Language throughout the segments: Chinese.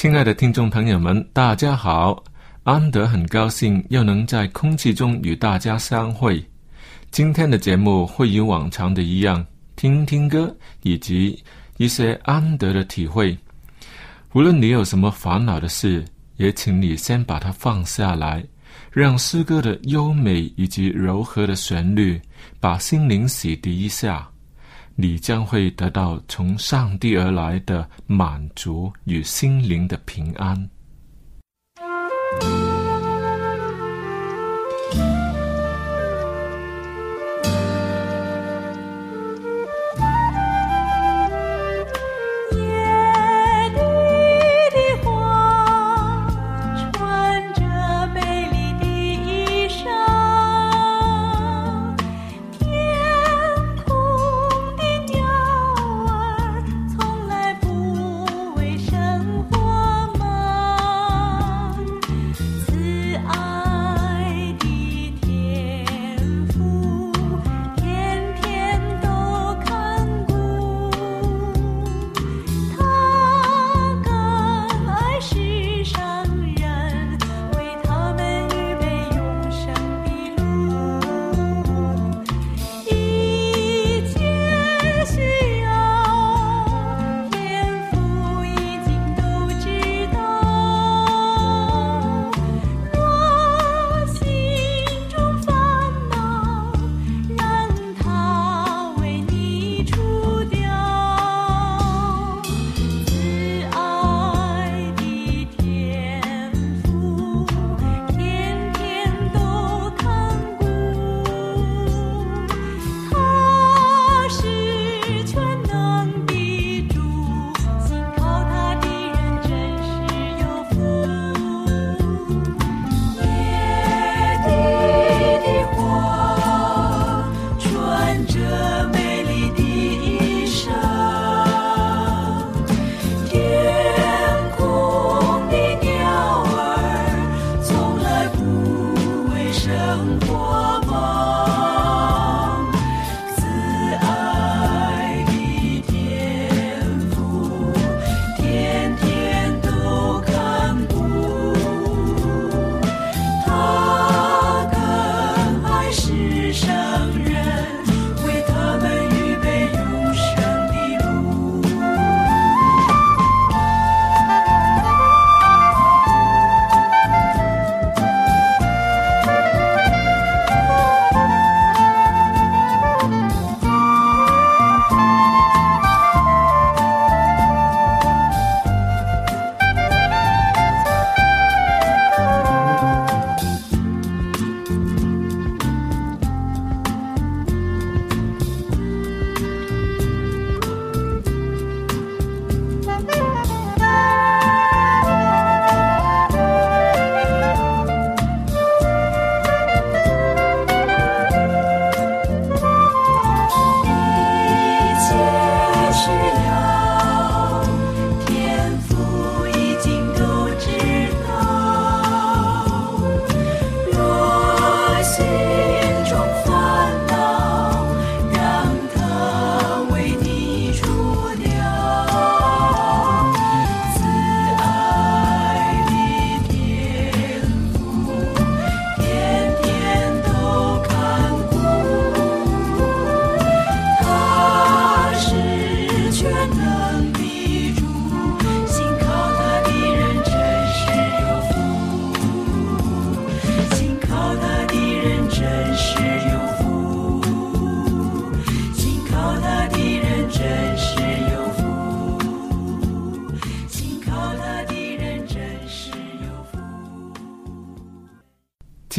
亲爱的听众朋友们，大家好！安德很高兴又能在空气中与大家相会。今天的节目会与往常的一样，听听歌以及一些安德的体会。无论你有什么烦恼的事，也请你先把它放下来，让诗歌的优美以及柔和的旋律把心灵洗涤一下。你将会得到从上帝而来的满足与心灵的平安。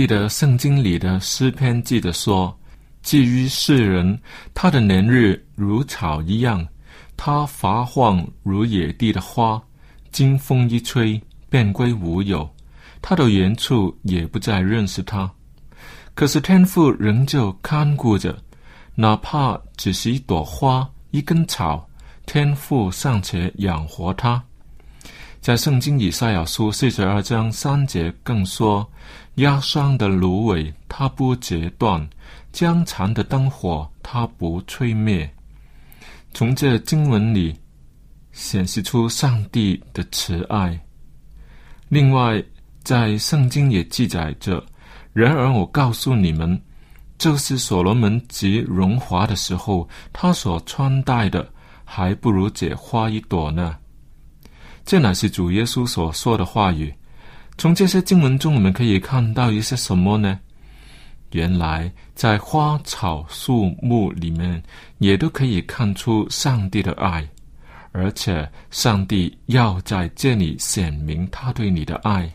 记得圣经里的诗篇记得说：“至于世人，他的年日如草一样，他发黄如野地的花，经风一吹，便归无有。他的原处也不再认识他。可是天父仍旧看顾着，哪怕只是一朵花、一根草，天父尚且养活他。”在圣经以赛亚书四十二章三节更说：“压伤的芦苇，它不截断；将残的灯火，它不吹灭。”从这经文里显示出上帝的慈爱。另外，在圣经也记载着：“然而我告诉你们，就是所罗门极荣华的时候，他所穿戴的，还不如这花一朵呢。”这乃是主耶稣所说的话语。从这些经文中，我们可以看到一些什么呢？原来，在花草树木里面，也都可以看出上帝的爱，而且上帝要在这里显明他对你的爱。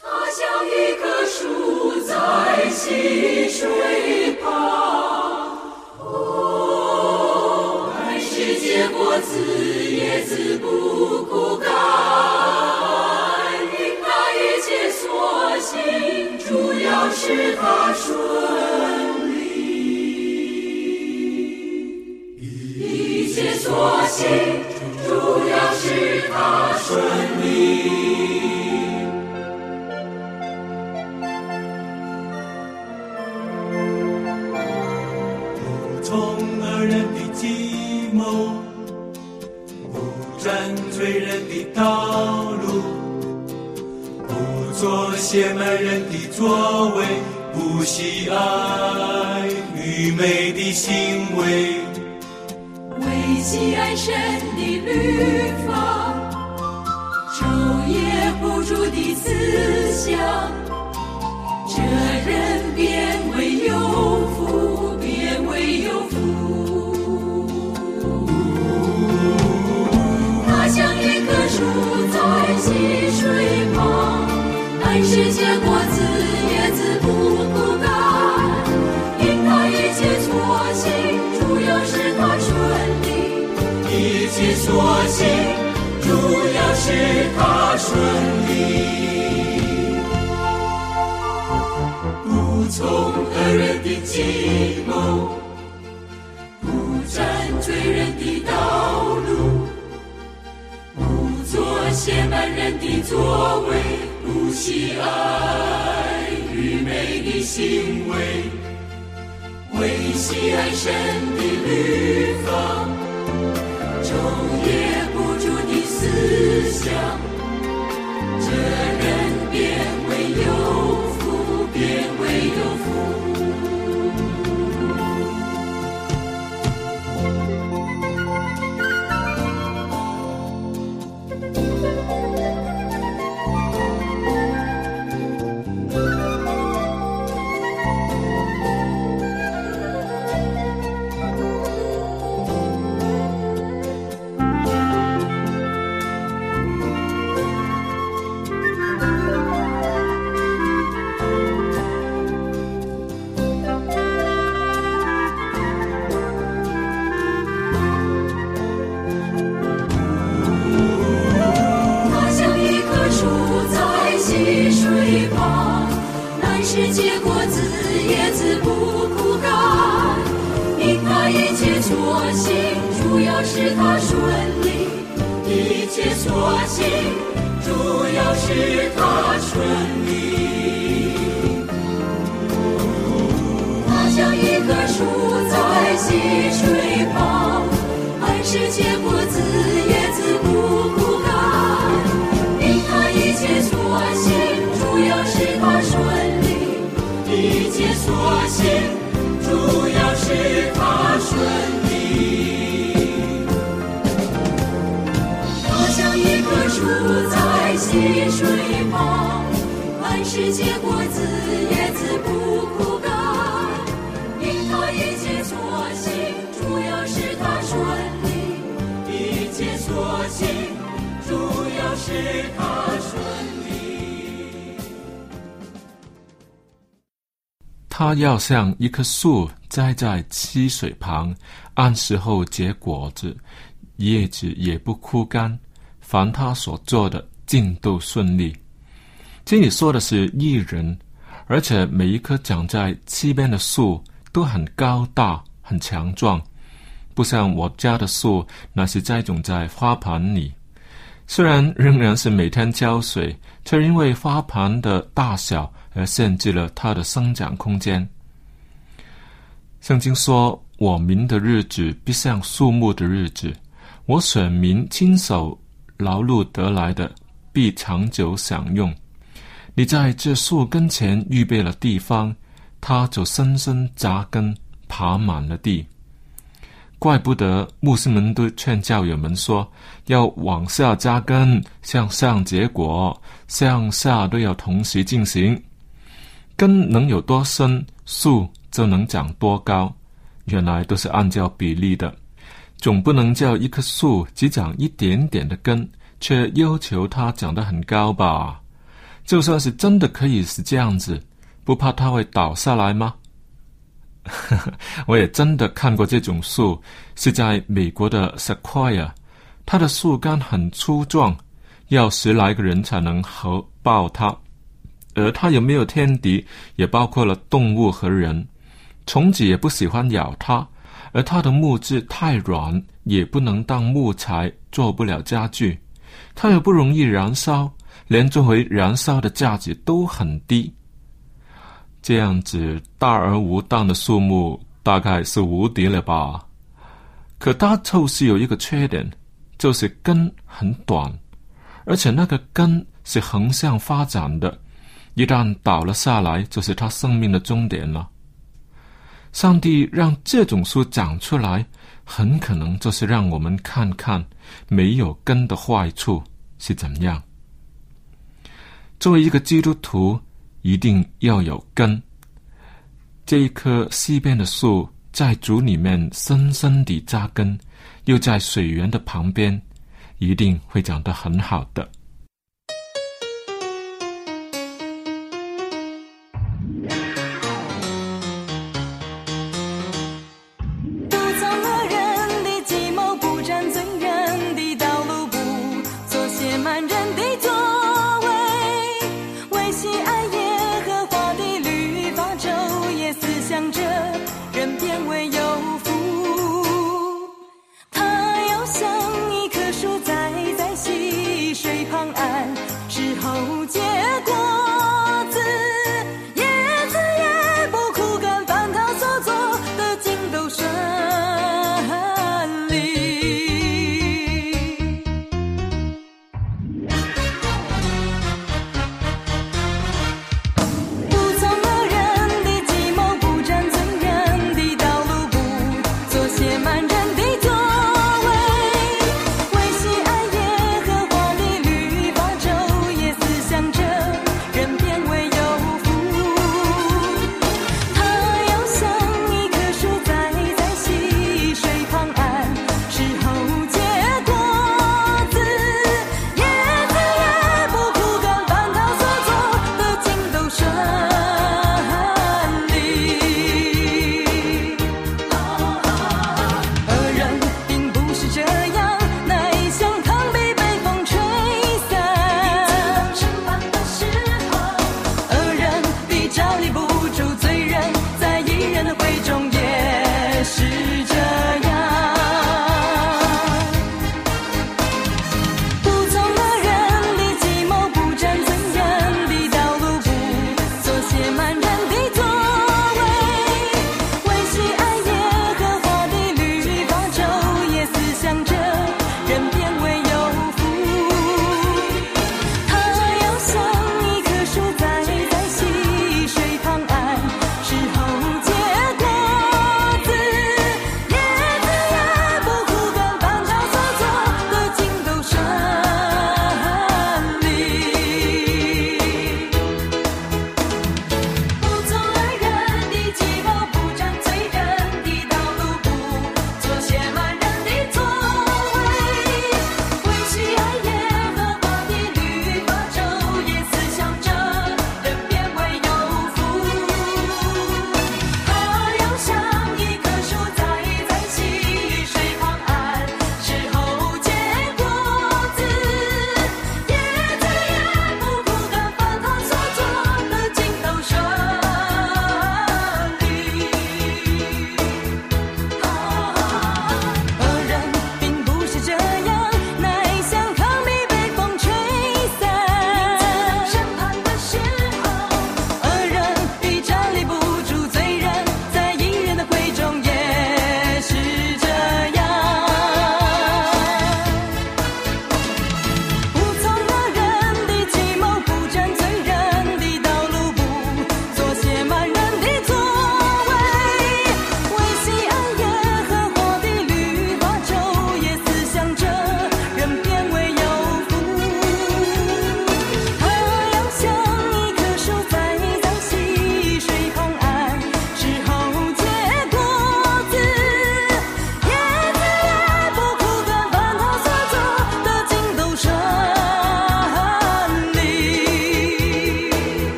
他像一棵树在溪水旁，哦，还是结果子所行，主要是他顺利，一切所行，主要是他顺利。不从恶人的计谋，不占罪人的道路，做亵慢人的作为，不惜爱愚昧的行为。为喜爱神的律法，昼夜不住的思想，这人变为有福，按时结果子，叶子不枯干。因他一切所行，主要是他顺利。一切所行，主要是他顺利。不从恶人的计谋，不占罪人的道路，不做亵慢人的作为，不喜爱愚昧的行为，为喜爱神的律法，昼夜不住的思想，这顺利。它像一棵树在溪水旁，按时结果子，叶子不枯干。因它一切所行，主要是它顺利。一切所行，主要是它顺利。它像一棵树在溪水旁，一切果子，叶子不枯干。因它一切所行，主要是它顺利。一切所行，主要是它顺利。他要像一棵树栽在溪水旁，按时候结果子，叶子也不枯干。凡他所做的，尽都顺利。这里说的是艺人，而且每一棵长在溪边的树都很高大、很强壮，不像我家的树，那是栽种在花盆里。虽然仍然是每天浇水，却因为花盆的大小而限制了它的生长空间。圣经说：“我民的日子必像树木的日子，我选民亲手劳碌得来的，必长久享用。你在这树根前预备了地方，它就深深扎根，爬满了地。”怪不得牧师们都劝教友们说，要往下扎根，向上结果，向下都要同时进行。根能有多深，树就能长多高。原来都是按照比例的，总不能叫一棵树只长一点点的根，却要求它长得很高吧？就算是真的可以是这样子，不怕它会倒下来吗？我也真的看过这种树，是在美国的 Sequoia，它的树干很粗壮，要十来个人才能合抱它。而它有没有天敌，也包括了动物和人，虫子也不喜欢咬它。而它的木质太软，也不能当木材，做不了家具。它又不容易燃烧，连作为燃烧的价值都很低。这样子大而无当的树木大概是无敌了吧？可它就是有一个缺点，就是根很短，而且那个根是横向发展的，一旦倒了下来，就是它生命的终点了。上帝让这种树长出来，很可能就是让我们看看没有根的坏处是怎样。作为一个基督徒。一定要有根。这一棵西边的树在竹里面深深地扎根，又在水源的旁边，一定会长得很好的。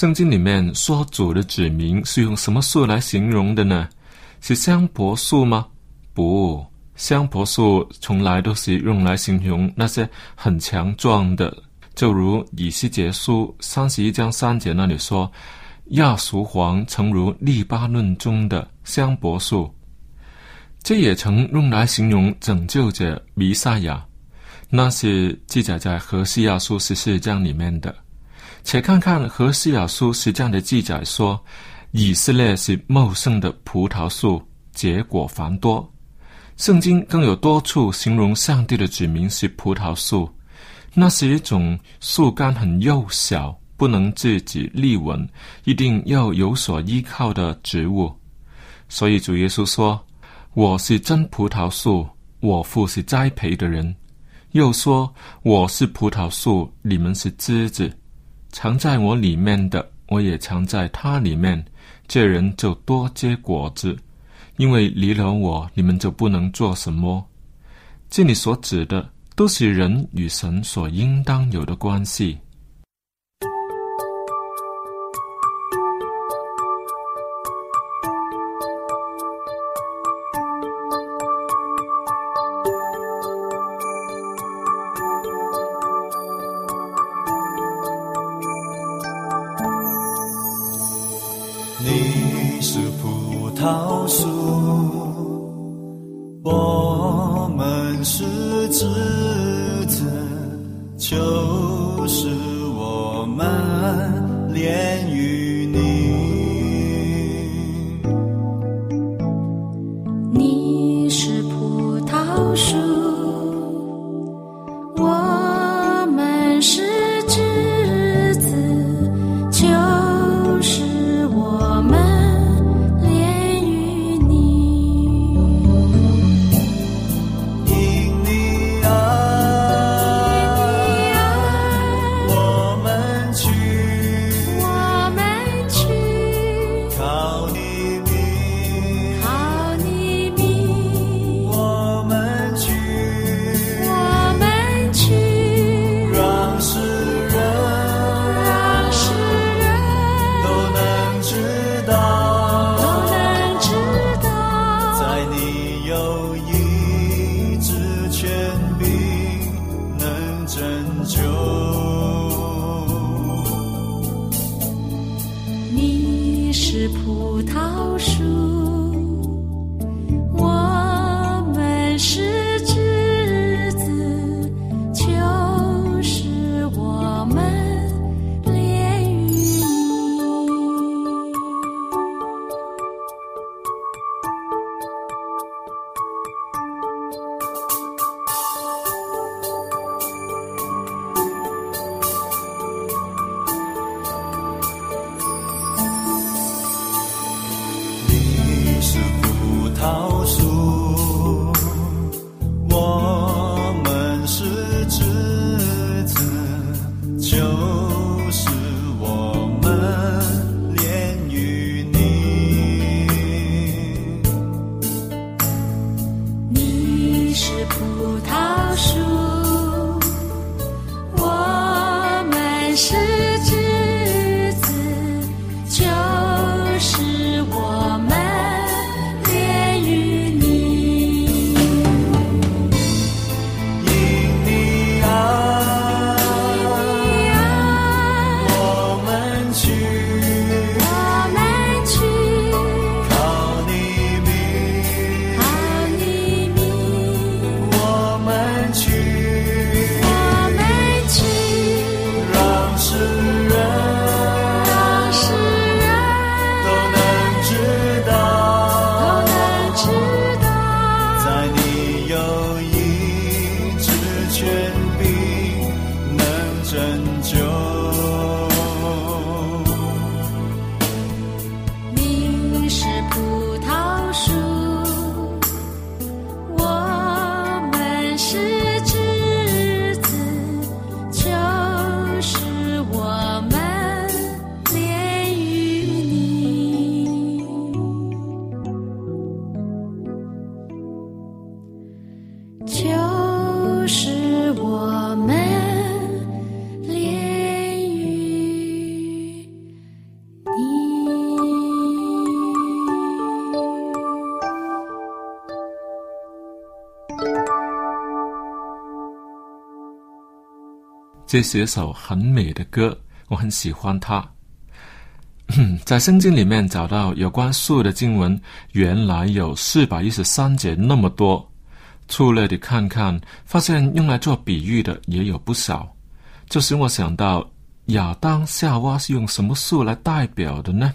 圣经里面说主的子民是用什么树来形容的呢？是香柏树吗？不，香柏树从来都是用来形容那些很强壮的，就如以西结书三十一章三节那里说：“亚熟黄诚如利巴嫩中的香柏树。”这也曾用来形容拯救者弥赛亚，那是记载在何西亚书十四章里面的。且看看何西雅书十章的记载说，以色列是茂盛的葡萄树，结果繁多。圣经更有多处形容上帝的子民是葡萄树，那是一种树干很幼小，不能自己立稳，一定要有所依靠的植物。所以主耶稣说。我是真葡萄树，我父是栽培的人。又说我是葡萄树，你们是枝子，藏在我里面的，我也藏在他里面。这人就多结果子，因为离了我，你们就不能做什么。这里所指的，都是人与神所应当有的关系。是葡萄树。这是一首很美的歌，我很喜欢它。在圣经里面找到有关树的经文，原来有四百一十三节那么多。粗略的看看，发现用来做比喻的也有不少。这使我想到亚当夏娃是用什么树来代表的呢？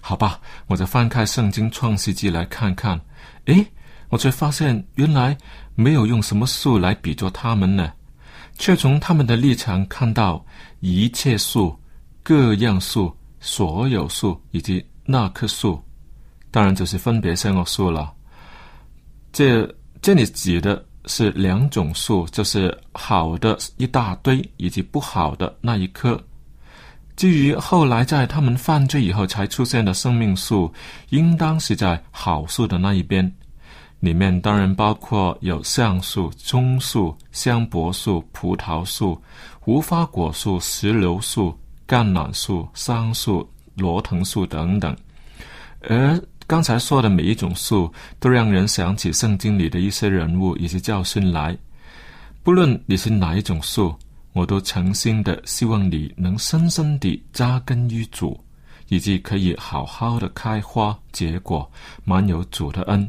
好吧，我再翻开圣经创世纪来看看。诶，我却发现原来没有用什么树来比作他们呢。却从他们的立场看到一切树、各样树、所有树以及那棵树，当然就是分别善恶树了。这这里指的是两种树，就是好的一大堆以及不好的那一棵。至于后来在他们犯罪以后才出现的生命树，应当是在好树的那一边。里面当然包括有橡树、棕树、香柏树、葡萄树、无花果树、石榴树、橄榄树、桑树、罗藤树等等。而刚才说的每一种树，都让人想起圣经里的一些人物以及教训来。不论你是哪一种树，我都诚心的希望你能深深地扎根于主，以及可以好好的开花结果，满有主的恩。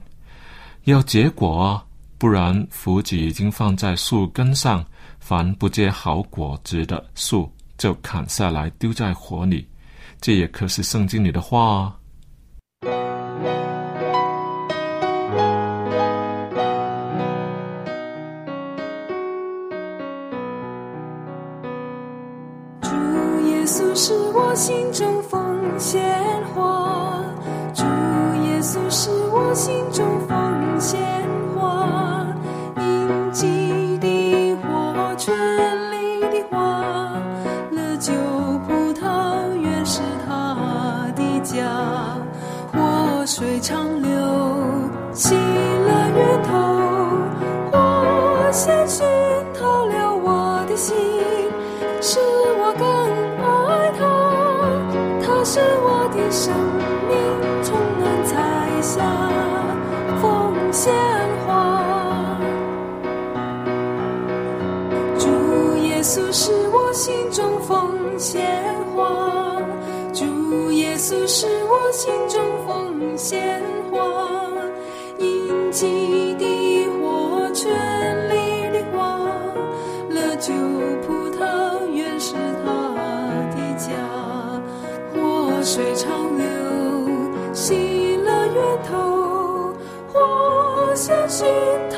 要结果啊，不然福子已经放在树根上，凡不结好果子的树就砍下来丢在火里。这也可是圣经里的话啊。水长流，心。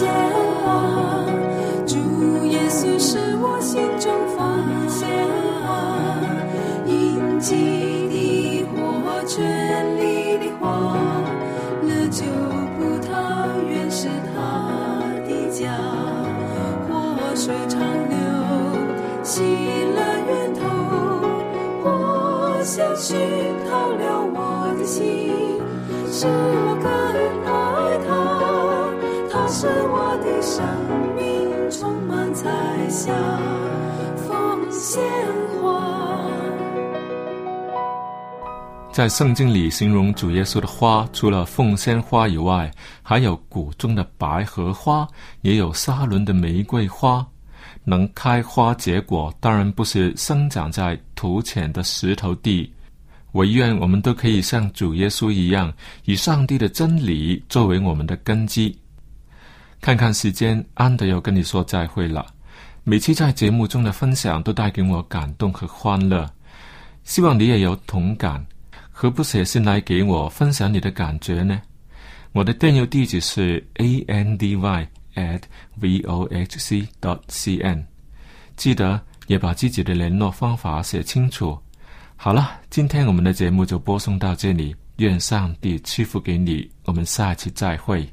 鲜花，主耶稣是我心中花。鲜花，殷勤的火，绚丽的花，那旧葡萄园是他的家。活水长流，喜乐源头，活泉熏陶了我的心，使我更。他是我的生命，充满彩霞，奉献花。在圣经里形容主耶稣的花，除了凤仙花以外，还有谷中的百合花，也有沙伦的玫瑰花。能开花结果，当然不是生长在土浅的石头地。唯愿我们都可以像主耶稣一样，以上帝的真理作为我们的根基。看看时间，安德要跟你说再会了。每期在节目中的分享都带给我感动和欢乐，希望你也有同感。何不写信来给我分享你的感觉呢？我的电邮地址是 a n d y at v o h c dot c n，记得也把自己的联络方法写清楚。好了，今天我们的节目就播送到这里，愿上帝赐福给你，我们下期再会。